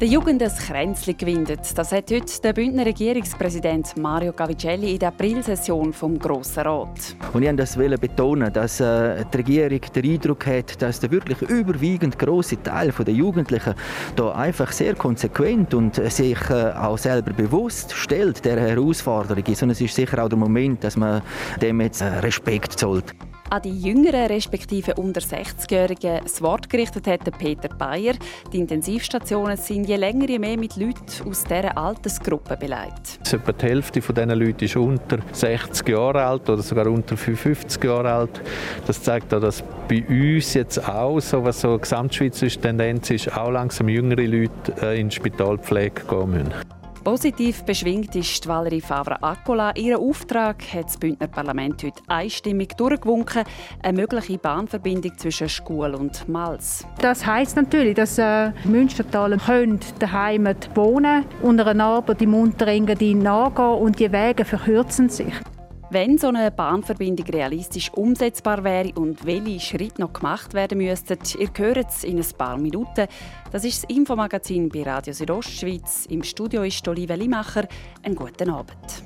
Der Jugend ein Kränzchen gewindet. Das hat heute der Bündner Regierungspräsident Mario Gavicelli in der Aprilsession vom Grossen Rat. Und ich das betonen, dass äh, die Regierung den Eindruck hat, dass der wirklich überwiegend große Teil der Jugendlichen da einfach sehr konsequent und sich äh, auch selber bewusst stellt der Herausforderung ist. Und es ist sicher auch der Moment, dass man dem jetzt äh, Respekt zollt. An die jüngeren respektive unter 60-Jährigen das Wort gerichtet hat Peter Bayer. Die Intensivstationen sind je länger je mehr mit Leuten aus dieser Altersgruppe beleidigt. Etwa die Hälfte dieser Leute ist unter 60 Jahre alt oder sogar unter 55 Jahre alt. Das zeigt auch, dass bei uns jetzt auch, so was so eine gesamtschweizerische Tendenz ist, auch langsam jüngere Leute äh, in Spitalpflege gehen müssen. Positiv beschwingt ist Valerie Favre-Accola. Ihren Auftrag hat das Bündner Parlament heute einstimmig durchgewunken. Eine mögliche Bahnverbindung zwischen Schule und Mals. Das heisst natürlich, dass äh, Münstertaler daheim wohnen und einer Arbeit im Unterengadin nachgehen und die Wege verkürzen sich. Wenn so eine Bahnverbindung realistisch umsetzbar wäre und welche Schritte noch gemacht werden müssten, ihr hört es in ein paar Minuten. Das ist das Infomagazin bei Radio Südostschweiz. Im Studio ist Olive Limacher. Einen guten Abend.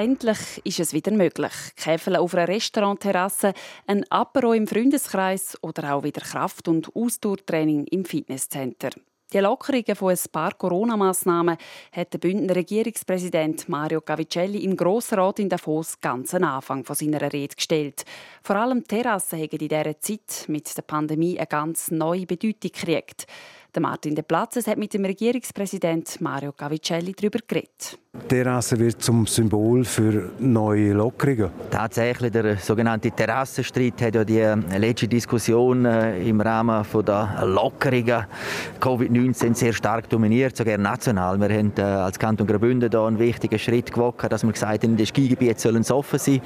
Endlich ist es wieder möglich. Käfeln auf einer Restaurantterrasse, ein Apero im Freundeskreis oder auch wieder Kraft- und Ausdauertraining im Fitnesscenter. Die Lockerungen von ein paar Corona-Massnahmen hat der Bündner Regierungspräsident Mario Cavicelli im Grossen Rat in Davos ganz am Anfang von seiner Rede gestellt. Vor allem Terrassen haben in dieser Zeit mit der Pandemie eine ganz neue Bedeutung gekriegt. Der Martin De Platzes hat mit dem Regierungspräsident Mario Cavicelli darüber geredet. Terrasse wird zum Symbol für neue Lockerungen. Tatsächlich, der sogenannte Terrassenstreit hat ja die letzte Diskussion äh, im Rahmen der Lockerungen Covid-19 sehr stark dominiert, sogar national. Wir haben äh, als Kanton Graubünden da einen wichtigen Schritt gewagt, dass wir gesagt haben, die Skigebiete sollen offen sein.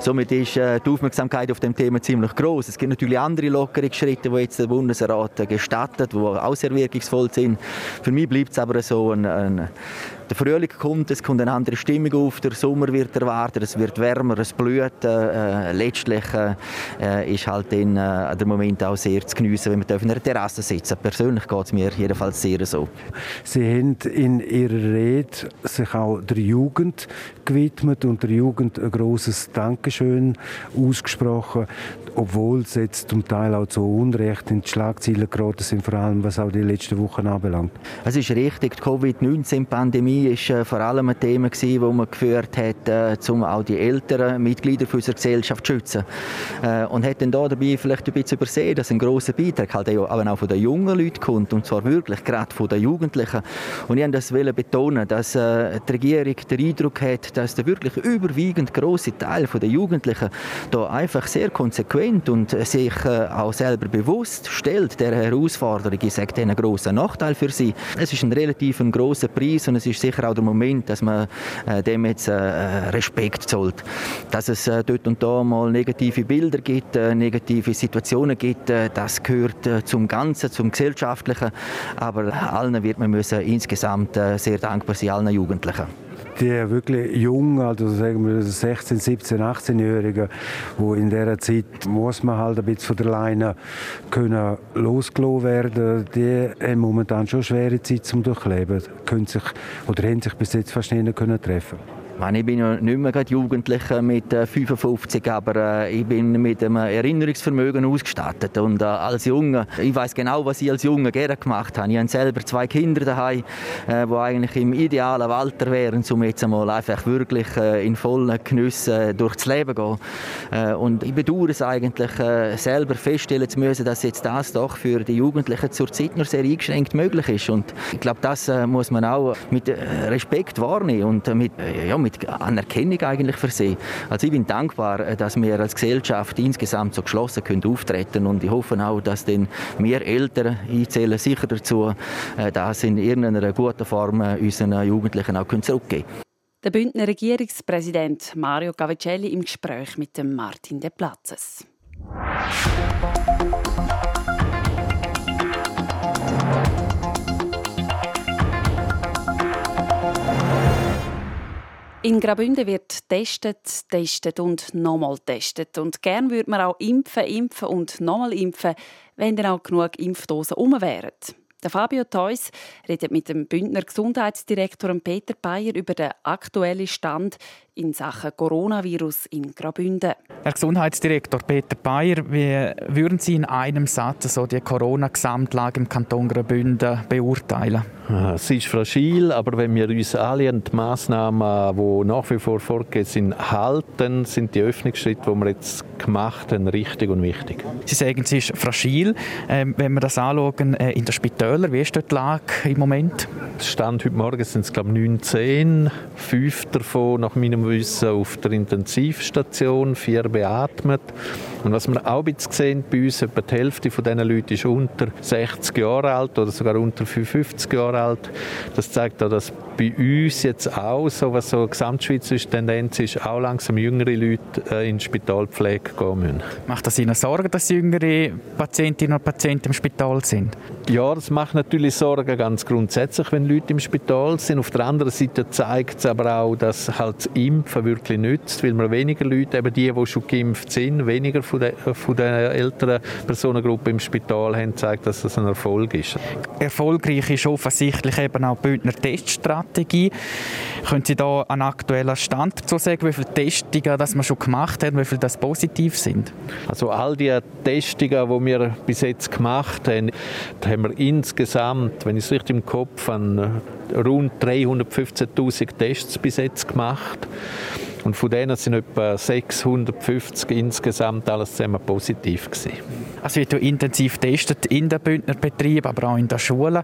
Somit ist äh, die Aufmerksamkeit auf dem Thema ziemlich groß. Es gibt natürlich andere Lockerungsschritte, die jetzt der Bundesrat gestattet, die auch sehr wirkungsvoll sind. Für mich bleibt es aber so ein, ein der Frühling kommt, es kommt eine andere Stimmung auf, der Sommer wird erwartet, es wird wärmer, es blüht. Äh, letztlich äh, ist halt dann, äh, der Moment auch sehr zu geniessen, wenn man auf einer Terrasse sitzen Persönlich geht es mir jedenfalls sehr so. Sie haben in Ihrer Rede sich auch der Jugend gewidmet und der Jugend ein großes Dankeschön ausgesprochen, obwohl es jetzt zum Teil auch zu Unrecht in die Schlagzeilen geraten sind, vor allem was auch die letzten Wochen anbelangt. Es ist richtig, die Covid-19-Pandemie war äh, vor allem ein Thema, das man geführt hat, äh, um auch die älteren Mitglieder unserer Gesellschaft zu schützen. Äh, und hat dann da dabei vielleicht ein bisschen übersehen, dass ein großer Beitrag halt auch von den jungen Leuten kommt, und zwar wirklich gerade von den Jugendlichen. Und ich wollte das betonen, dass die Regierung den Eindruck hat, dass der wirklich überwiegend große Teil der Jugendlichen da einfach sehr konsequent und sich auch selber bewusst stellt der Herausforderung. Ich sage, einen großen Nachteil für sie. Es ist ein relativ ein großer Preis und es ist sicher auch der Moment, dass man äh, dem jetzt äh, Respekt zollt. Dass es äh, dort und da mal negative Bilder gibt, äh, negative Situationen gibt, äh, das gehört äh, zum Ganzen, zum Gesellschaftlichen. Aber allen wird man müssen insgesamt sehr dankbar sein, allen Jugendlichen die wirklich jungen, also sagen wir 16, 17, 18-Jährigen, wo in dieser Zeit muss man halt ein bisschen von der Leine können losgelassen werden, die haben momentan schon schwere Zeit zum Durchleben, können sich oder haben sich bis jetzt fast nicht treffen können. Ich bin ja nicht mehr Jugendlicher mit 55, äh, aber äh, ich bin mit einem Erinnerungsvermögen ausgestattet. Und äh, als Junge, ich weiß genau, was ich als Junge gerne gemacht habe. Ich habe selber zwei Kinder daheim, die eigentlich im idealen Alter wären, um jetzt einmal einfach wirklich in vollen Genüssen durchs Leben zu gehen. Und ich bedauere es eigentlich selber feststellen zu müssen, dass jetzt das doch für die Jugendlichen zurzeit nur sehr eingeschränkt möglich ist. Und ich glaube, das muss man auch mit Respekt wahrnehmen und mit, ja, mit mit Anerkennung eigentlich versehen. Also ich bin dankbar, äh, dass wir als Gesellschaft insgesamt so geschlossen können auftreten und ich hoffe auch, dass dann wir Eltern, ich zähle sicher dazu, äh, das in irgendeiner guten Form äh, unseren Jugendlichen auch zurückgeben können. Der Bündner Regierungspräsident Mario Gavicelli im Gespräch mit dem Martin de Platzes. In Graubünden wird testet, testet und nochmal testet. Und gern würde man auch impfen, impfen und nochmal impfen, wenn dann auch genug Impfdosen um wären. Der Fabio Theus redet mit dem Bündner Gesundheitsdirektor Peter Bayer über den aktuellen Stand in Sachen Coronavirus in Graubünden. Herr Gesundheitsdirektor Peter Bayer, wie würden Sie in einem Satz so die Corona-Gesamtlage im Kanton Graubünden beurteilen? Sie ist fragil, aber wenn wir uns alle an die Massnahmen, die nach wie vor vorgehen sind, halten, sind die Öffnungsschritte, die wir jetzt gemacht haben, richtig und wichtig. Sie sagen, sie ist fragil. Ähm, wenn wir das anschauen, äh, in den Spitälern, wie ist dort die Lage im Moment? Stand heute Morgen sind es, glaube ich, 19. Fünf davon, nach meinem Wissen, auf der Intensivstation, vier beatmet. Und was wir auch bisschen sehen bei uns, etwa die Hälfte von diesen Leuten ist unter 60 Jahre alt oder sogar unter 55 Jahre alt. Das zeigt auch, dass bei uns jetzt auch so, was so eine gesamtschweizerische Tendenz ist, auch langsam jüngere Leute äh, in die Spitalpflege gehen müssen. Macht das Ihnen Sorgen, dass jüngere Patientinnen und Patienten im Spital sind? Ja, das macht natürlich Sorgen ganz grundsätzlich, wenn Leute im Spital sind. Auf der anderen Seite zeigt es aber auch, dass halt das Impfen wirklich nützt, weil man weniger Leute, eben die, die schon geimpft sind, weniger von der, von der älteren Personengruppe im Spital haben, zeigt, dass das ein Erfolg ist. Erfolgreich ist offensichtlich eben auch die Bündner Teststrategie. Können Sie da einen aktuellen Stand dazu sagen, wie viele Testungen das wir schon gemacht haben, wie viele das positiv sind? Also all die Testungen, die wir bis jetzt gemacht haben, haben wir insgesamt, wenn ich es richtig im Kopf habe, rund 315.000 Tests bis jetzt gemacht. Und von denen sind etwa 650 insgesamt alles zusammen positiv gewesen. Also wird intensiv getestet in den Bündner Betrieben, aber auch in den Schulen.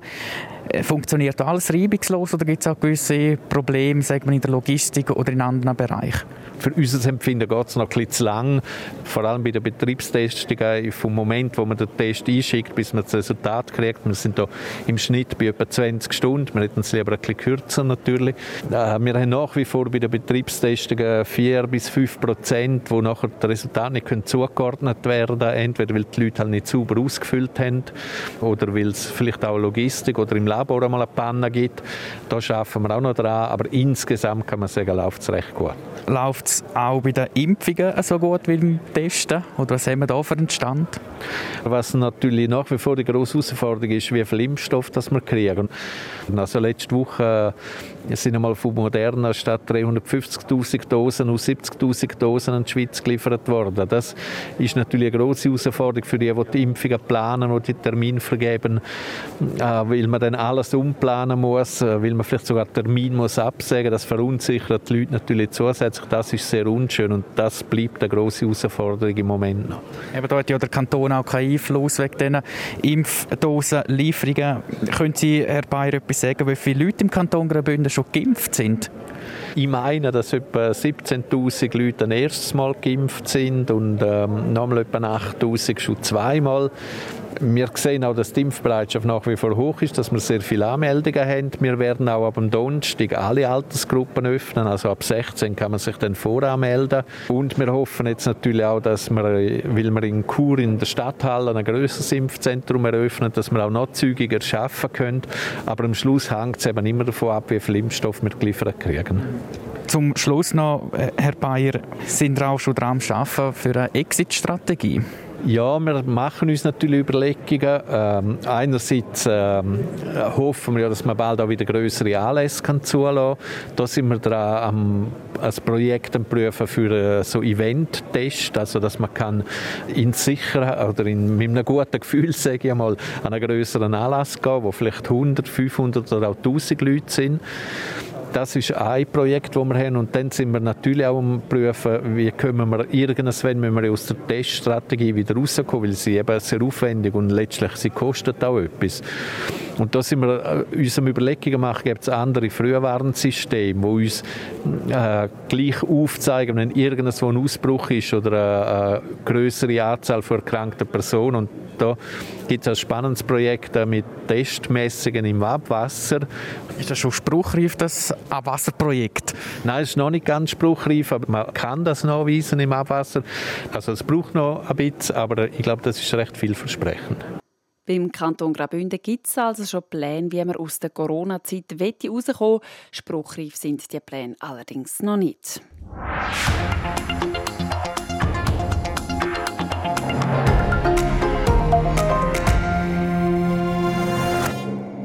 Äh, funktioniert alles reibungslos oder gibt es auch gewisse Probleme sagen wir, in der Logistik oder in anderen Bereichen? Für unser Empfinden geht es noch ein bisschen zu lang. Vor allem bei der Betriebstestung, vom Moment, wo man den Test einschickt, bis man das Resultat kriegt. Wir sind da im Schnitt bei etwa 20 Stunden. Wir hätten es lieber ein bisschen kürzer natürlich. Wir haben nach wie vor bei der Betriebstestung 4 bis 5 Prozent, wo nachher das Resultat nicht zugeordnet werden können. Entweder weil die Leute halt nicht sauber ausgefüllt haben oder weil es vielleicht auch Logistik oder im Labor einmal eine Panne gibt. Da arbeiten wir auch noch dran, aber insgesamt kann man sagen, läuft es recht gut. Läuft es auch bei den Impfungen so gut wie beim Testen? Oder was haben wir da für einen Stand? Was natürlich nach wie vor die grosse Herausforderung ist, wie viel Impfstoff das wir kriegen. Also letzte Woche sind einmal von Moderna statt 350'000 Dosen aus 70'000 Dosen in die Schweiz geliefert worden. Das ist natürlich eine grosse Herausforderung für die, die die Impfungen planen und die Termin vergeben, äh, weil man dann alles umplanen muss, äh, weil man vielleicht sogar Termin muss absagen. Das verunsichert die Leute natürlich zusätzlich. Das ist sehr unschön und das bleibt eine grosse Herausforderung im Moment noch. Eben, da hat ja der Kanton auch keinen Einfluss wegen diesen Impfdosenlieferungen. Können Sie, Herr Bayer, etwas sagen, wie viele Leute im Kanton Graubünden schon geimpft sind? Ich meine, dass etwa 17.000 Leute ein erstes Mal geimpft sind und ähm, nochmal etwa 8.000 schon zweimal. Wir sehen auch, dass die Impfbereitschaft nach wie vor hoch ist, dass wir sehr viele Anmeldungen haben. Wir werden auch ab Donnerstag alle Altersgruppen öffnen, also ab 16 kann man sich dann voranmelden. Und wir hoffen jetzt natürlich auch, dass wir, weil wir in Chur in der Stadthalle ein grösseres Impfzentrum eröffnen, dass wir auch noch zügiger schaffen können. Aber am Schluss hängt es eben immer davon ab, wie viel Impfstoff wir geliefert kriegen. Zum Schluss noch, Herr Bayer, sind wir auch schon dran am Arbeiten für eine Exit-Strategie? Ja, wir machen uns natürlich Überlegungen. Ähm, einerseits ähm, hoffen wir ja, dass man bald auch wieder größere Anlässe kann zulassen kann. Da sind wir dran, am, ein Projekt prüfen für äh, so Event-Test, also dass man kann in sicher oder in, mit einem guten Gefühl, sage ich einmal, an einen größeren Anlass gehen, wo vielleicht 100, 500 oder auch 1000 Leute sind das ist ein Projekt, das wir haben. Und dann sind wir natürlich auch am prüfen, wie können wir irgendwann, wenn wir aus der Teststrategie wieder rauskommen, weil sie eben sehr aufwendig und letztlich sie kostet auch etwas. Und da sind wir äh, uns Überlegungen machen, gibt es andere Frühwarnsysteme, die uns äh, gleich aufzeigen, wenn irgendwo ein Ausbruch ist oder eine, eine größere Anzahl von erkrankten Personen. Und da gibt es ein spannendes Projekt äh, mit Testmessungen im Abwasser. Ist das schon spruchreif, das Abwasserprojekt? Nein, es ist noch nicht ganz spruchreif, aber man kann das nachweisen im Abwasser. Also es braucht noch ein bisschen, aber ich glaube, das ist recht vielversprechend. Beim Kanton Graubünden gibt es also schon Pläne, wie man aus der Corona-Zeit rauskommen Spruchreif sind die Pläne allerdings noch nicht.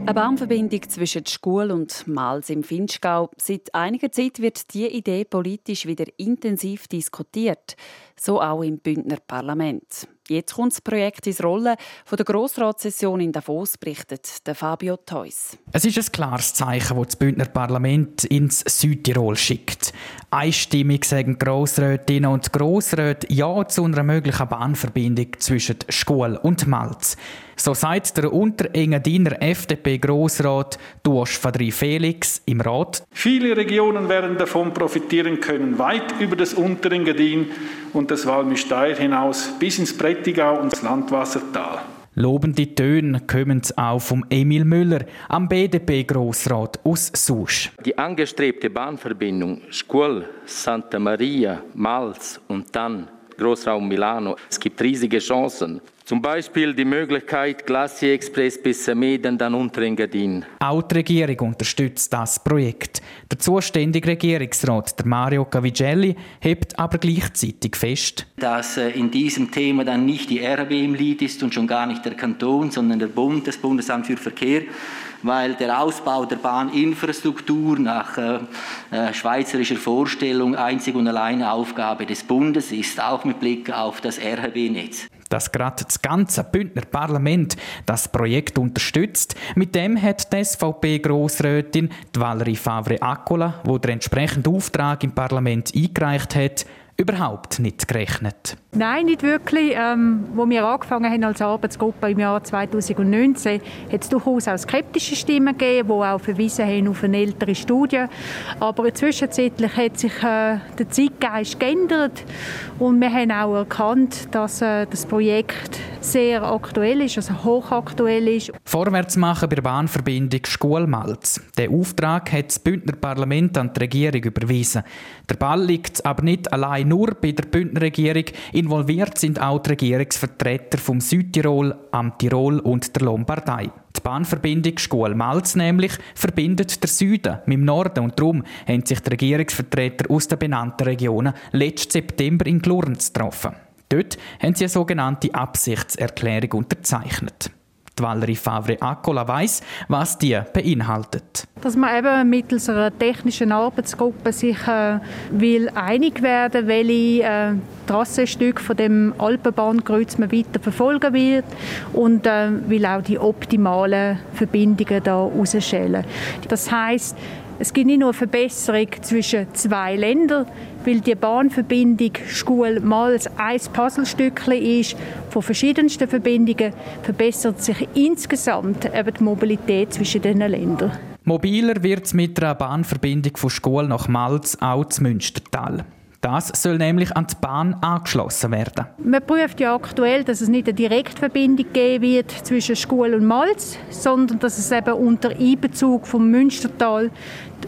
Eine Bahnverbindung zwischen Schul und Mals im Finchgau. Seit einiger Zeit wird diese Idee politisch wieder intensiv diskutiert. So auch im Bündner Parlament. Jetzt kommt das Projekt ins Rollen. Von der Grossratssession in Davos berichtet der Fabio Theus. Es ist ein klares Zeichen, das das Bündner Parlament ins Südtirol schickt. Einstimmig sagen Grossrätinnen und Grossräte Ja zu einer möglichen Bahnverbindung zwischen Schule und Malz. So sagt der Unterengadiner FDP-Grossrat Duosch Fadri Felix im Rat. Viele Regionen werden davon profitieren können, weit über das Unterengadin und das Walmisteier hinaus bis ins Prättigau und das Landwassertal. Lobende Töne kommen auch vom Emil Müller, am BDP-Grossrat aus Susch. Die angestrebte Bahnverbindung Schkull, Santa Maria, Malz und dann Großraum Milano. Es gibt riesige Chancen. Zum Beispiel die Möglichkeit Glacier Express bis Medan, dann Unterengadin. Auch die Regierung unterstützt das Projekt. Der zuständige Regierungsrat, der Mario Cavigelli, hebt aber gleichzeitig fest, dass äh, in diesem Thema dann nicht die RB im Lied ist und schon gar nicht der Kanton, sondern der Bund, das Bundesamt für Verkehr weil der Ausbau der Bahninfrastruktur nach äh, äh, schweizerischer Vorstellung einzig und alleine Aufgabe des Bundes ist, auch mit Blick auf das RHB-Netz dass gerade das ganze Bündner Parlament das Projekt unterstützt. Mit dem hat die SVP-Grossrätin Valerie Favre-Accola, wo der entsprechende Auftrag im Parlament eingereicht hat, überhaupt nicht gerechnet. Nein, nicht wirklich. Ähm, wo wir angefangen haben als Arbeitsgruppe im Jahr 2019, hat es durchaus auch skeptische Stimmen gegeben, die auch verwiesen haben auf eine ältere Studie. Aber zwischenzeitlich hat sich äh, der Zeitgeist geändert und wir haben auch erkannt, dass äh, das Projekt sehr aktuell ist, also hochaktuell ist. Vorwärts machen bei der Bahnverbindung Schulmalz. Der Auftrag hat das Bündner Parlament an die Regierung überwiesen. Der Ball liegt aber nicht allein nur bei der Bündner Regierung. Involviert sind auch die Regierungsvertreter vom Südtirol, am Tirol und der Lombardei. Die Bahnverbindung Schul-Malz nämlich verbindet der Süden mit dem Norden und darum haben sich die Regierungsvertreter aus den benannten Regionen letzten September in Glurns getroffen. Dort haben sie eine sogenannte Absichtserklärung unterzeichnet. Die Valerie Favre-Accola weiss, was die beinhaltet. Dass man eben mittels einer technischen Arbeitsgruppe sich äh, will einig werden welche äh, Trassenstücke von dem Alpenbahnkreuz man weiter verfolgen wird und äh, will auch die optimalen Verbindungen da herausstellen. Das heißt, es gibt nicht nur eine Verbesserung zwischen zwei Ländern, weil die Bahnverbindung Schul-Malz ein Puzzlestückchen ist von verschiedensten Verbindungen, verbessert sich insgesamt eben die Mobilität zwischen den Ländern. Mobiler wird es mit einer Bahnverbindung von Schul nach Malz auch zum Münstertal. Das soll nämlich an die Bahn angeschlossen werden. Man prüft ja aktuell, dass es nicht eine Direktverbindung geben wird zwischen Schul und Malz, sondern dass es eben unter Einbezug vom Münstertal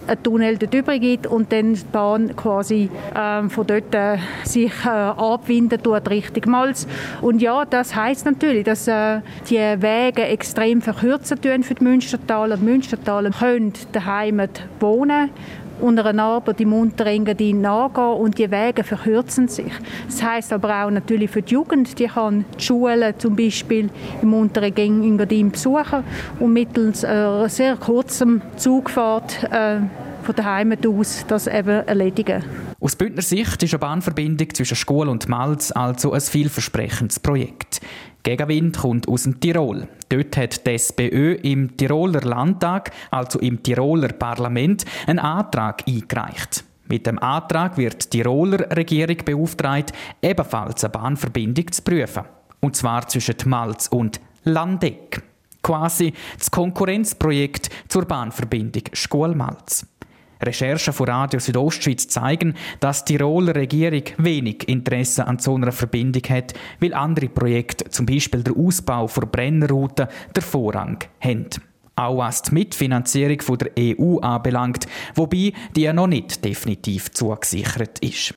einen Tunnel dort gibt und dann die Bahn quasi ähm, von dort äh, sich äh, abwinden tut Richtung Malz. Und ja, das heißt natürlich, dass äh, die Wege extrem verkürzen tun für die Münstertaler. Die Münstertaler können daheim wohnen unter einer Arbeit im Unterengadin nachgehen und die Wege verkürzen sich. Das heißt aber auch natürlich für die Jugend, die kann die Schulen zum Beispiel im Unterengadin besuchen und mittels einer sehr kurzen Zugfahrt äh, von der Heimat aus das eben erledigen. Aus Bündner Sicht ist eine Bahnverbindung zwischen Schule und Malz also ein vielversprechendes Projekt. Gegenwind kommt aus dem Tirol. Dort hat die SPÖ im Tiroler Landtag, also im Tiroler Parlament, einen Antrag eingereicht. Mit dem Antrag wird die Tiroler Regierung beauftragt, ebenfalls eine Bahnverbindung zu prüfen. Und zwar zwischen Malz und Landeck. quasi das Konkurrenzprojekt zur Bahnverbindung Schulmalz. Recherchen von Radio Südostschweiz zeigen, dass die Tiroler Regierung wenig Interesse an so einer Verbindung hat, weil andere Projekte, zum Beispiel der Ausbau der Brennerroute, der Vorrang haben. Auch was die Mitfinanzierung von der EU anbelangt, wobei die ja noch nicht definitiv zugesichert ist.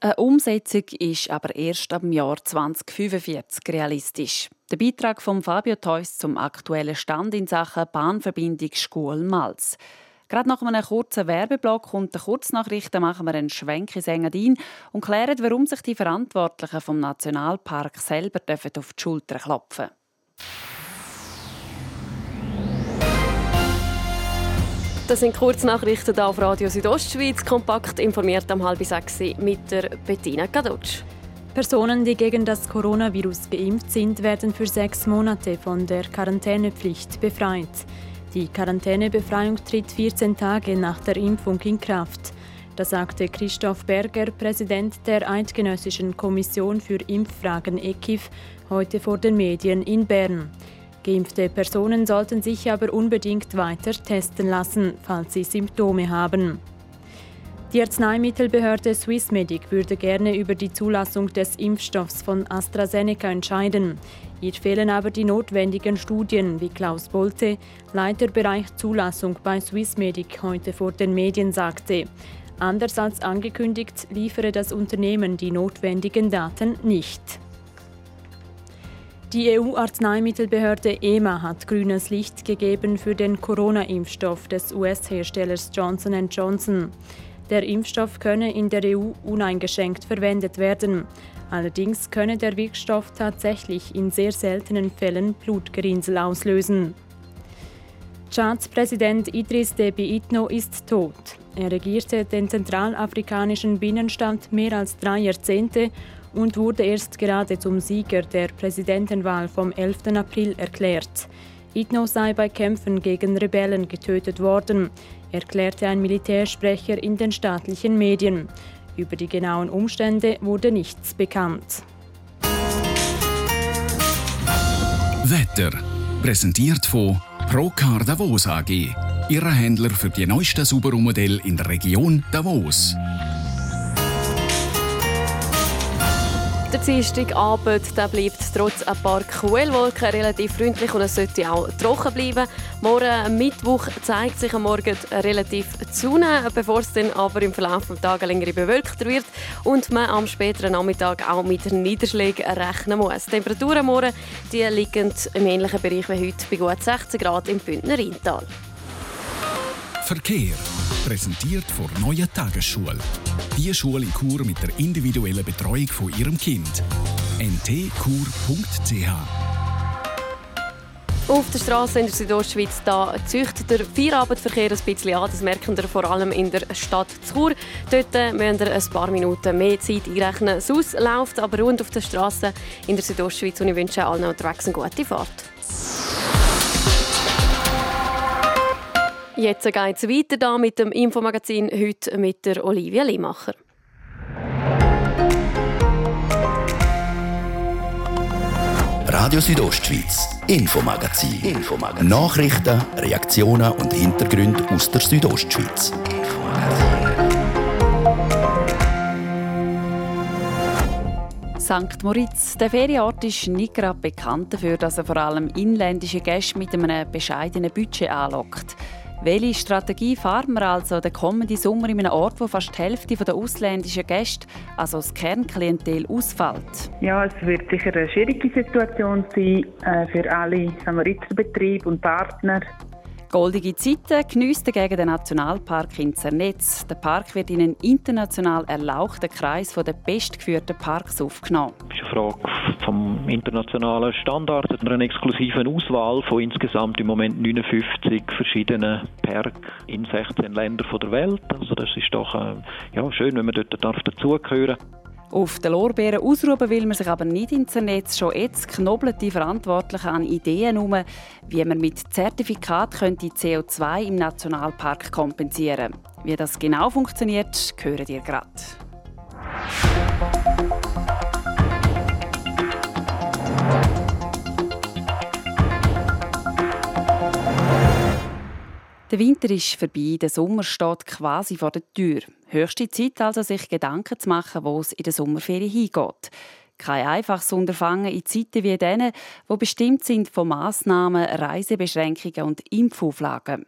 Eine Umsetzung ist aber erst ab dem Jahr 2045 realistisch. Der Beitrag von Fabio Theus zum aktuellen Stand in Sachen Bahnverbindung Schkuhl-Malz. Gerade nach einem kurzen Werbeblock und der Kurznachrichten machen wir einen Schwenk ins Engadin und klären, warum sich die Verantwortlichen vom Nationalpark selber auf die Schulter klopfen Das sind Kurznachrichten hier auf Radio Südostschweiz, kompakt informiert am halb sechs mit der Bettina Kadutsch. Personen, die gegen das Coronavirus geimpft sind, werden für sechs Monate von der Quarantänepflicht befreit. Die Quarantänebefreiung tritt 14 Tage nach der Impfung in Kraft. Das sagte Christoph Berger, Präsident der Eidgenössischen Kommission für Impffragen EKIF, heute vor den Medien in Bern. Geimpfte Personen sollten sich aber unbedingt weiter testen lassen, falls sie Symptome haben. Die Arzneimittelbehörde Swissmedic würde gerne über die Zulassung des Impfstoffs von AstraZeneca entscheiden. Ihr fehlen aber die notwendigen Studien, wie Klaus Bolte, Leiterbereich Zulassung bei Swissmedic heute vor den Medien sagte. Anders als angekündigt liefere das Unternehmen die notwendigen Daten nicht. Die EU-Arzneimittelbehörde EMA hat grünes Licht gegeben für den Corona-Impfstoff des US-Herstellers Johnson Johnson. Der Impfstoff könne in der EU uneingeschränkt verwendet werden. Allerdings könne der Wirkstoff tatsächlich in sehr seltenen Fällen Blutgerinnsel auslösen. Tschads Präsident Idris Deby Itno ist tot. Er regierte den zentralafrikanischen Binnenstand mehr als drei Jahrzehnte und wurde erst gerade zum Sieger der Präsidentenwahl vom 11. April erklärt. Itno sei bei Kämpfen gegen Rebellen getötet worden, erklärte ein Militärsprecher in den staatlichen Medien. Über die genauen Umstände wurde nichts bekannt. Wetter. Präsentiert von Procar Davos AG. Ihre Händler für die neuesten Subaru-Modelle in der Region Davos. Dienstagabend der bleibt trotz ein paar Quellwolken relativ freundlich und es sollte auch trocken bleiben. Morgen Mittwoch zeigt sich am Morgen relativ Sonne, bevor es dann aber im Verlauf des Tages länger bewölkter wird und man am späteren Nachmittag auch mit Niederschlägen rechnen muss. Die Temperaturen morgen die liegen im ähnlichen Bereich wie heute bei gut 16 Grad im Bündner Rheintal. Verkehr. Präsentiert von Neue Tagesschule. Die Schule in Chur mit der individuellen Betreuung von Ihrem Kind. ntkur.ch auf der Straße in der Südostschweiz da züchtet der Feierabendverkehr ein bisschen an. Das merken wir vor allem in der Stadt Chur. Dort müssen wir ein paar Minuten mehr Zeit einrechnen. Sonst läuft aber rund auf der Straße in der Südostschweiz und ich wünsche allen unterwegs eine gute Fahrt. Jetzt geht es weiter da mit dem Infomagazin, heute mit der Olivia Limacher. Radio Südostschweiz, Infomagazin. Infomagazin. Nachrichten, Reaktionen und Hintergründe aus der Südostschweiz. St. Moritz. Der Ferienort ist nicht gerade bekannt dafür, dass er vor allem inländische Gäste mit einem bescheidenen Budget anlockt. Welche Strategie fahren wir also den kommenden Sommer in einem Ort, wo fast die Hälfte der ausländischen Gäste, also das Kernklientel, ausfällt? Ja, es wird sicher eine schwierige Situation sein äh, für alle Samariterbetriebe und Partner. Goldige Zeiten genießt gegen den Nationalpark in Zernetz. Der Park wird in einen international erlauchten Kreis der bestgeführten Parks aufgenommen. Das ist eine Frage vom internationalen Standard und einer exklusiven Auswahl von insgesamt im Moment 59 verschiedenen Parks in 16 Ländern der Welt. Also das ist doch äh, ja, schön, wenn man dort dazugehören darf. Auf den Lorbeeren ausruhen will man sich aber nicht ins Netz. Schon jetzt knobeln die Verantwortlichen an Ideen um, wie man mit Zertifikat könnte CO2 im Nationalpark kompensieren. Wie das genau funktioniert, hören ihr gerade. Der Winter ist vorbei, der Sommer steht quasi vor der Tür. Höchste Zeit also, sich Gedanken zu machen, wo es in der Sommerferien hingeht. Kein einfaches Unterfangen in Zeiten wie denen, wo bestimmt sind von Massnahmen, Reisebeschränkungen und Impfauflagen.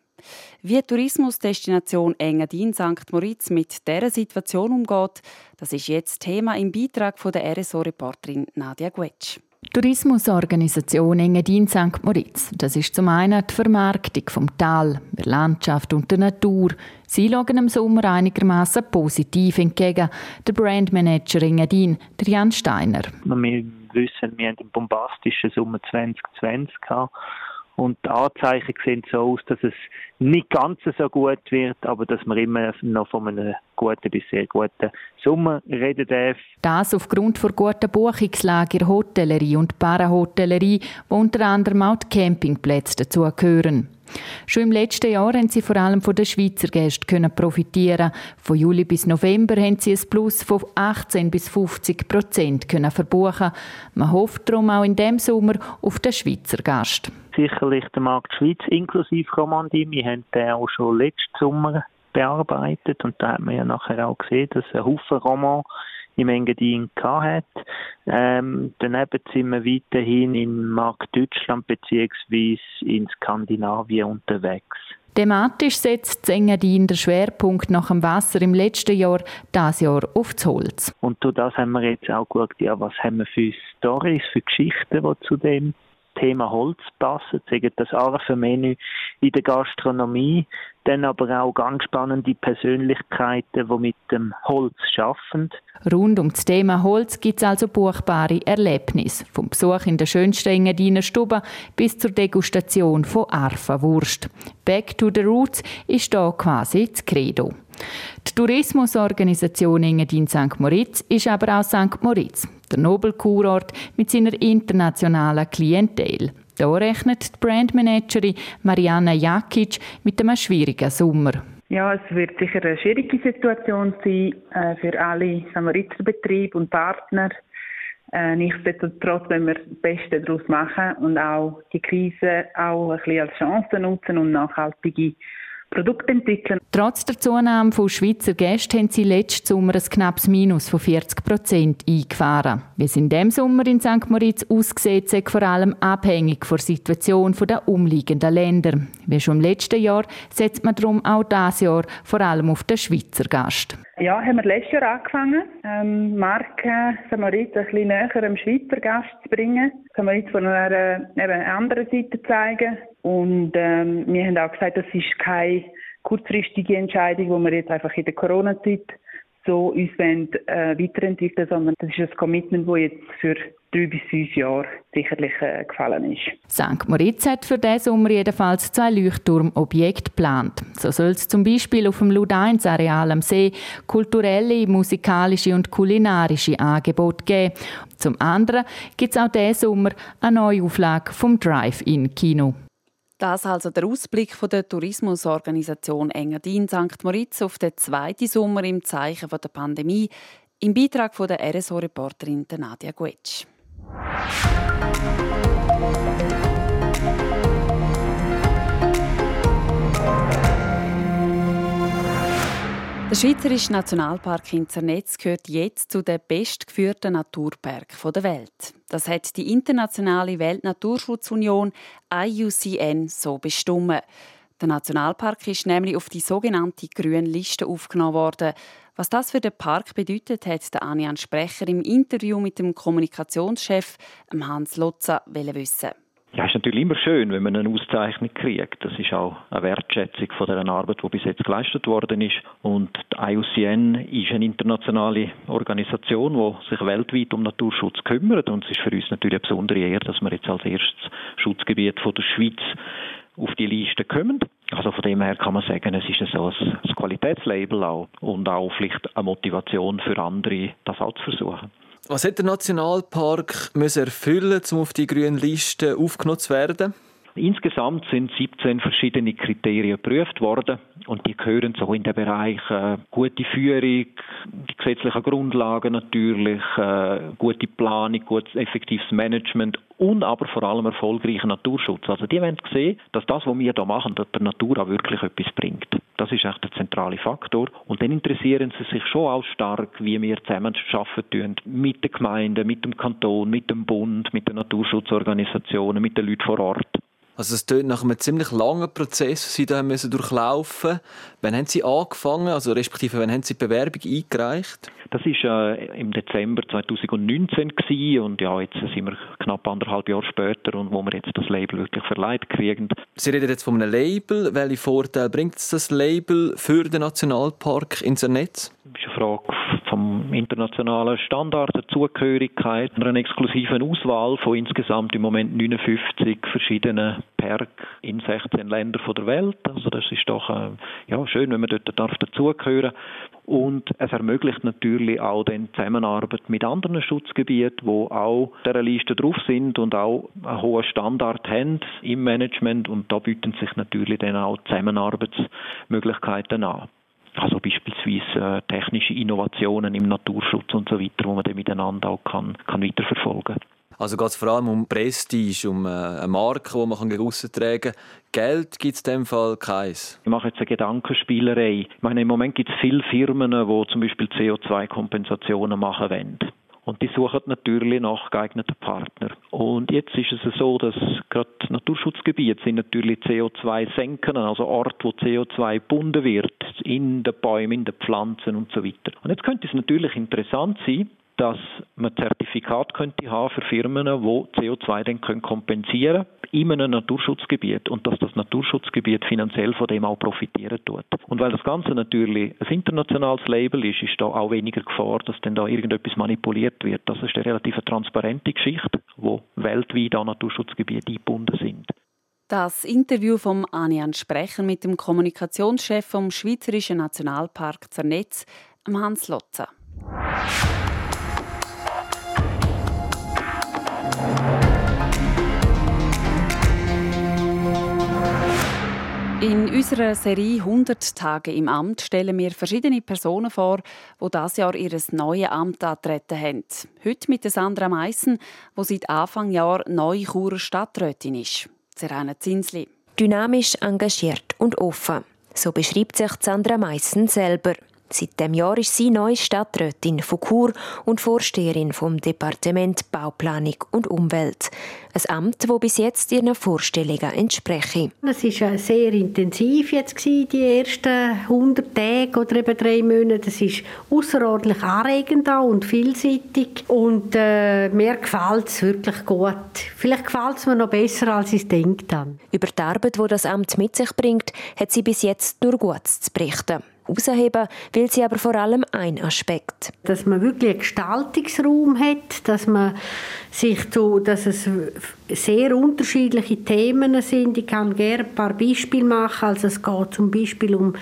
Wie die Tourismusdestination Engadin St. Moritz mit dieser Situation umgeht, das ist jetzt Thema im Beitrag von der RSO-Reporterin Nadia Guetsch. Tourismusorganisation Engadin St. Moritz. Das ist zum einen die Vermarktung vom Tal, der Landschaft und der Natur. Sie schauen im Sommer einigermaßen positiv entgegen. Der Brandmanager Engadin, der Jan Steiner. Wir wissen, wir haben einen bombastischen Sommer 2020 gehabt und die Anzeichen sehen so aus, dass es nicht ganz so gut wird, aber dass man immer noch von einem guten bis sehr guten Sommer reden darf. Das aufgrund von guten Buchungslage in Hotellerie und Parahotellerie, wo unter anderem auch die Campingplätze dazugehören. Schon im letzten Jahr haben sie vor allem von den Schweizer Gästen profitieren. Von Juli bis November haben sie ein Plus von 18 bis 50 Prozent verbuchen. Man hofft darum auch in diesem Sommer auf den Schweizer Gast. Sicherlich der Markt Schweiz inklusive Romandie. Wir haben den auch schon letzten Sommer bearbeitet und da hat man ja nachher auch gesehen, dass ein Haufen Roman im Engadin hat. Ähm, daneben sind wir weiterhin im Markt Deutschland bzw. in Skandinavien unterwegs. Thematisch setzt Engadin den Schwerpunkt nach dem Wasser im letzten Jahr, das Jahr auf das Holz. Und durch das haben wir jetzt auch geschaut, ja, was haben wir für Stories, für Geschichten, die zu dem Thema Holz passen, sagen das Arfe-Menü in der Gastronomie, dann aber auch ganz spannende Persönlichkeiten, die mit dem Holz arbeiten. Rund um das Thema Holz gibt es also buchbare Erlebnisse. Vom Besuch in der schönsten Engadiner Stube bis zur Degustation von Arfa-Wurst. Back to the Roots ist da quasi das Credo. Die Tourismusorganisation Engadin St. Moritz ist aber auch St. Moritz, der Nobelkurort mit seiner internationalen Klientel. Da rechnet die Brandmanagerin Marianne Jakic mit einem schwierigen Sommer. Ja, es wird sicher eine schwierige Situation sein äh, für alle Samariterbetriebe und Partner. Äh, nichtsdestotrotz, wenn wir das Beste daraus machen und auch die Krise auch ein bisschen als Chance nutzen und nachhaltige Produkte entwickeln. Trotz der Zunahme von Schweizer Gästen haben sie letzten Sommer ein knappes Minus von 40 Prozent eingefahren. Wie es in diesem Sommer in St. Moritz aussieht, ist vor allem abhängig von der Situation der umliegenden Länder. Wie schon im letzten Jahr setzt man darum auch dieses Jahr vor allem auf den Schweizer Gast. Ja, haben wir letztes Jahr angefangen, ähm, Marke Samarit ein bisschen näher am Schweizer Gast zu bringen. Samarit von einer eben anderen Seite zeigen. Und ähm, wir haben auch gesagt, das ist keine kurzfristige Entscheidung, die wir jetzt einfach in der Corona-Zeit so uns wollen, äh, weiterentwickeln, sondern das ist ein Commitment, das jetzt für drei bis fünf Jahre sicherlich äh, gefallen ist. St. Moritz hat für diesen Sommer jedenfalls zwei Leuchtturmobjekte geplant. So soll es zum Beispiel auf dem Ludeins-Areal am See kulturelle, musikalische und kulinarische Angebote geben. Zum anderen gibt es auch diesen Sommer eine Neuauflage vom Drive-In-Kino. Das also der Ausblick von der Tourismusorganisation Engadin St. Moritz auf den zweiten Sommer im Zeichen der Pandemie im Beitrag von der RSO-Reporterin Nadia Guetsch. Der Schweizerische Nationalpark in Zernetz gehört jetzt zu den bestgeführten Naturparken der Welt. Das hat die Internationale Weltnaturschutzunion IUCN so bestimmt. Der Nationalpark ist nämlich auf die sogenannte grüne Liste aufgenommen worden. Was das für den Park bedeutet, hat der Anian Sprecher im Interview mit dem Kommunikationschef Hans Lotzer wissen. Ja, ist natürlich immer schön, wenn man eine Auszeichnung kriegt. Das ist auch eine Wertschätzung von der Arbeit, die bis jetzt geleistet worden ist. Und die IUCN ist eine internationale Organisation, die sich weltweit um Naturschutz kümmert. Und es ist für uns natürlich eine besondere Ehre, dass wir jetzt als erstes Schutzgebiet von der Schweiz auf die Liste kommen. Also von dem her kann man sagen, es ist so ein Qualitätslabel auch und auch vielleicht eine Motivation für andere, das auch zu versuchen. Was hat der Nationalpark müssen erfüllen, um auf die grüne Liste aufgenommen zu werden? Insgesamt sind 17 verschiedene Kriterien geprüft worden und die gehören so in den Bereich äh, gute Führung, die gesetzlichen Grundlagen natürlich, äh, gute Planung, gutes effektives Management und aber vor allem erfolgreichen Naturschutz. Also die wollen sehen, dass das, was wir hier machen, der Natur auch wirklich etwas bringt. Das ist echt der zentrale Faktor. Und dann interessieren sie sich schon auch stark, wie wir zusammen arbeiten mit den Gemeinden, mit dem Kanton, mit dem Bund, mit den Naturschutzorganisationen, mit den Leuten vor Ort. Also es tönt nach einem ziemlich langen Prozess, den Sie da müssen durchlaufen. Wann haben Sie angefangen, also respektive wann haben Sie die Bewerbung eingereicht? Das war äh, im Dezember 2019 gewesen, und ja, jetzt sind wir knapp anderthalb Jahre später und wo wir jetzt das Label wirklich verleiht kriegen. Sie reden jetzt von einem Label. Welche Vorteile bringt das Label für den Nationalpark ins Netz? Das ist eine Frage vom internationalen Standard, der Zugehörigkeit, einer exklusiven Auswahl von insgesamt im Moment 59 verschiedenen Park in 16 Ländern der Welt. Also das ist doch äh, ja, schön, wenn man dort darf dazugehören und es ermöglicht natürlich auch die Zusammenarbeit mit anderen Schutzgebieten, wo auch dieser Liste drauf sind und auch einen hohen Standard haben im Management und da bieten sich natürlich dann auch Zusammenarbeitsmöglichkeiten an. Also beispielsweise äh, technische Innovationen im Naturschutz und so weiter, wo man dann miteinander auch kann, kann weiterverfolgen kann. Also geht es vor allem um Prestige, um äh, eine Marke, die man gegen aussen tragen kann. Geld gibt es in dem Fall keins. Ich mache jetzt eine Gedankenspielerei. Ich meine, im Moment gibt es viele Firmen, die zum Beispiel CO2-Kompensationen machen wollen. Und die suchen natürlich nach geeigneten Partnern. Und jetzt ist es so, dass gerade Naturschutzgebiete sind natürlich CO2 senken, also Orte, wo CO2 gebunden wird, in den Bäumen, in den Pflanzen und so weiter. Und jetzt könnte es natürlich interessant sein, dass man Zertifikat könnte haben für Firmen, die CO2 dann können kompensieren in einem Naturschutzgebiet und dass das Naturschutzgebiet finanziell von dem auch profitieren tut. Und weil das Ganze natürlich ein internationales Label ist, ist da auch weniger Gefahr, dass dann da irgendetwas manipuliert wird. Das ist eine relativ transparente Geschichte, wo weltweit an Naturschutzgebiete eingebunden sind. Das Interview vom Anian Sprecher mit dem Kommunikationschef vom Schweizerischen Nationalpark Zernetz, Hans Lotzer. In unserer Serie 100 Tage im Amt stellen wir verschiedene Personen vor, die das Jahr ihr neues Amt antreten haben. Heute mit Sandra Meissen, die seit Anfang Jahr neue Churer Stadträtin ist. Serena Zinsli. Dynamisch, engagiert und offen. So beschreibt sich Sandra Meissen selber. Seit dem Jahr ist sie neue Stadträtin von Chur und Vorsteherin vom Departement Bauplanung und Umwelt. Ein Amt, das bis jetzt ihren Vorstellungen entspreche. Es war sehr intensiv jetzt die ersten 100 Tage oder eben drei Monate. Es ist außerordentlich anregend und vielseitig und äh, mir gefällt es wirklich gut. Vielleicht gefällt es mir noch besser, als ich es denkt Über die Arbeit, die das Amt mit sich bringt, hat sie bis jetzt nur Gutes zu berichten. Herausheben will sie aber vor allem ein Aspekt. Dass man wirklich einen Gestaltungsraum hat, dass man sich so, dass es sehr unterschiedliche Themen sind. Ich kann gerne ein paar Beispiele machen. Also es geht zum Beispiel um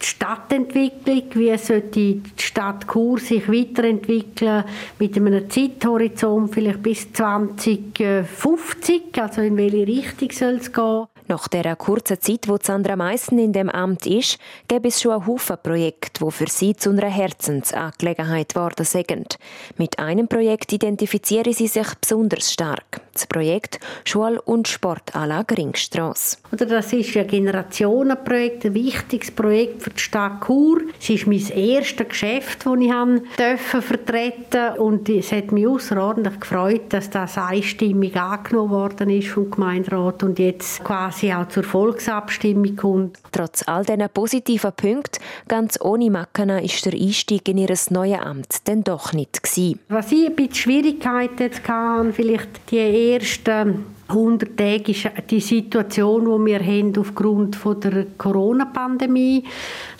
die Stadtentwicklung, wie sollte die Stadt Chur sich weiterentwickeln mit einem Zeithorizont vielleicht bis 2050, also in welche Richtung soll es gehen. Nach der kurzen Zeit, wo Sandra Meissen in dem Amt ist, gäbe es schon einen Haufen Projekte, die für sie zu einer Herzensangelegenheit geworden sind. Mit einem Projekt identifizieren sie sich besonders stark. Das Projekt Schul- und Sportanlage Ringstrasse. Oder das ist ein Generationenprojekt, ein wichtiges Projekt für die Stadt Chur. Es ist mein erstes Geschäft, das ich vertreten durfte. Und es hat mich außerordentlich gefreut, dass das einstimmig angenommen worden ist vom Gemeinderat und jetzt quasi quasi auch zur Volksabstimmung kommt. Trotz all diesen positiven Punkten, ganz ohne Macken, ist der Einstieg in ihr neues Amt dann doch nicht gewesen. Was ich ein bisschen Schwierigkeiten hatte, vielleicht die ersten 100 Tage ist die Situation, die wir haben aufgrund der Corona-Pandemie.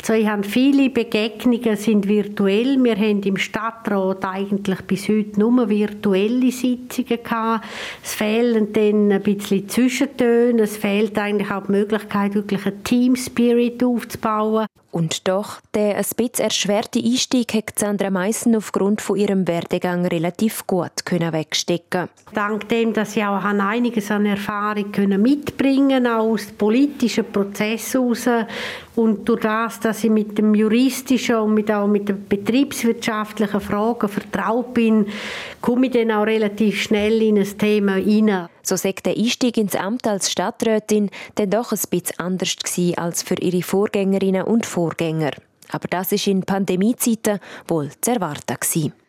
Also ich habe viele Begegnungen sind virtuell. Wir haben im Stadtrat eigentlich bis heute nur virtuelle Sitzungen gehabt. Es fehlen dann ein bisschen Zwischentöne. Es fehlt eigentlich auch die Möglichkeit, wirklich einen Team Spirit aufzubauen. Und doch, der ein bisschen erschwerte Einstieg hat Sandra Meissen aufgrund von ihrem Werdegang relativ gut können wegstecken. Dank dem, dass ich auch einige einiges an Erfahrung können mitbringen, auch aus politischen Prozessen heraus. Und durch das, dass ich mit dem juristischen und mit, auch mit den betriebswirtschaftlichen Fragen vertraut bin, komme ich dann auch relativ schnell in ein Thema hinein. So sagt der Einstieg ins Amt als Stadträtin dann doch ein bisschen anders gewesen als für ihre Vorgängerinnen und Vorgänger. Aber das ist in Pandemiezeiten wohl zu erwarten gewesen.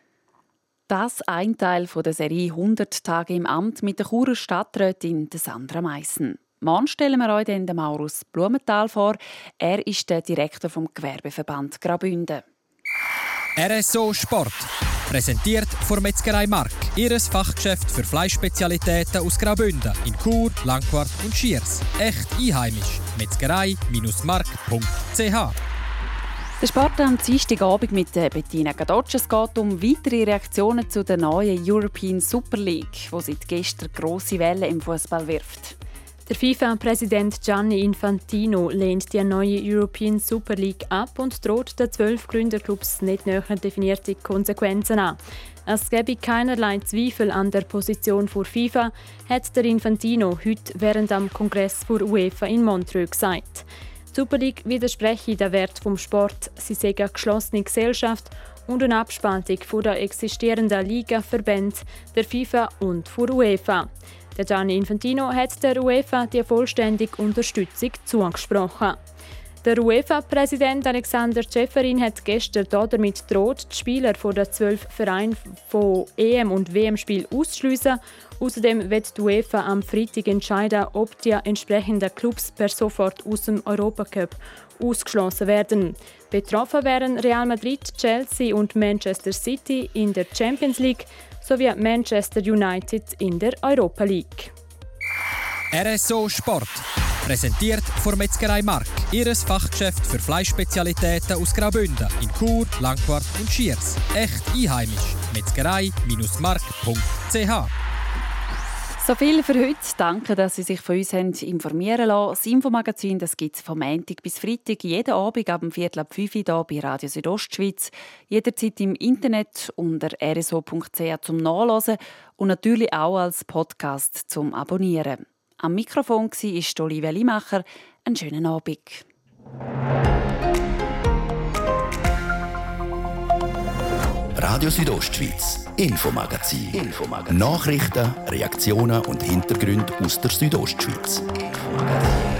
Das ein Teil der Serie 100 Tage im Amt mit der Churer Stadträtin Sandra Meissen. Morgen stellen wir euch den Maurus Blumenthal vor. Er ist der Direktor vom Gewerbeverband Graubünden. RSO Sport. Präsentiert von Metzgerei Mark. Ihres Fachgeschäft für Fleischspezialitäten aus Graubünden in Chur, Langquart und Schiers. Echt einheimisch. Metzgerei-mark.ch der Sport am Dienstagabend mit Bettina Gadotsch. Es geht um weitere Reaktionen zu der neuen European Super League, die seit gestern grosse Wellen im Fußball wirft. Der FIFA-Präsident Gianni Infantino lehnt die neue European Super League ab und droht den zwölf Gründerclubs nicht näher definierte Konsequenzen an. Es gebe keinerlei Zweifel an der Position vor FIFA, hat der Infantino heute während am Kongress vor UEFA in Montreux gesagt. Die Super League widerspreche den Wert vom Sport. Sie sei eine geschlossene Gesellschaft und eine Abspaltung von der existierenden Liga-Verbände, der FIFA und der UEFA. Der Gianni Infantino hat der UEFA die vollständige Unterstützung zugesprochen. Der UEFA-Präsident Alexander Ceferin hat gestern damit droht, die Spieler von den zwölf Vereinen von EM- und WM-Spiel auszuschliessen Außerdem wird die UEFA am Freitag entscheiden, ob die entsprechenden Clubs per sofort aus dem Europacup ausgeschlossen werden. Betroffen wären Real Madrid, Chelsea und Manchester City in der Champions League sowie Manchester United in der Europa League. RSO Sport. Präsentiert von Metzgerei Mark. Ihres Fachgeschäft für Fleischspezialitäten aus Graubünden in Chur, Langquart und Schiers. Echt einheimisch. Metzgerei-mark.ch so viel für heute. Danke, dass Sie sich von uns haben informieren lassen. Das Infomagazin gibt es vom Montag bis Freitag jeden Abend ab dem Viertel ab 5 Uhr hier bei Radio Südostschweiz. Jederzeit im Internet unter rso.ch zum Nachlesen und natürlich auch als Podcast zum Abonnieren. Am Mikrofon war Olivia Limacher. Einen schönen Abend. Radio Südostschweiz, Infomagazin. Infomagazin. Nachrichten, Reaktionen und Hintergründe aus der Südostschweiz. Infomagazin.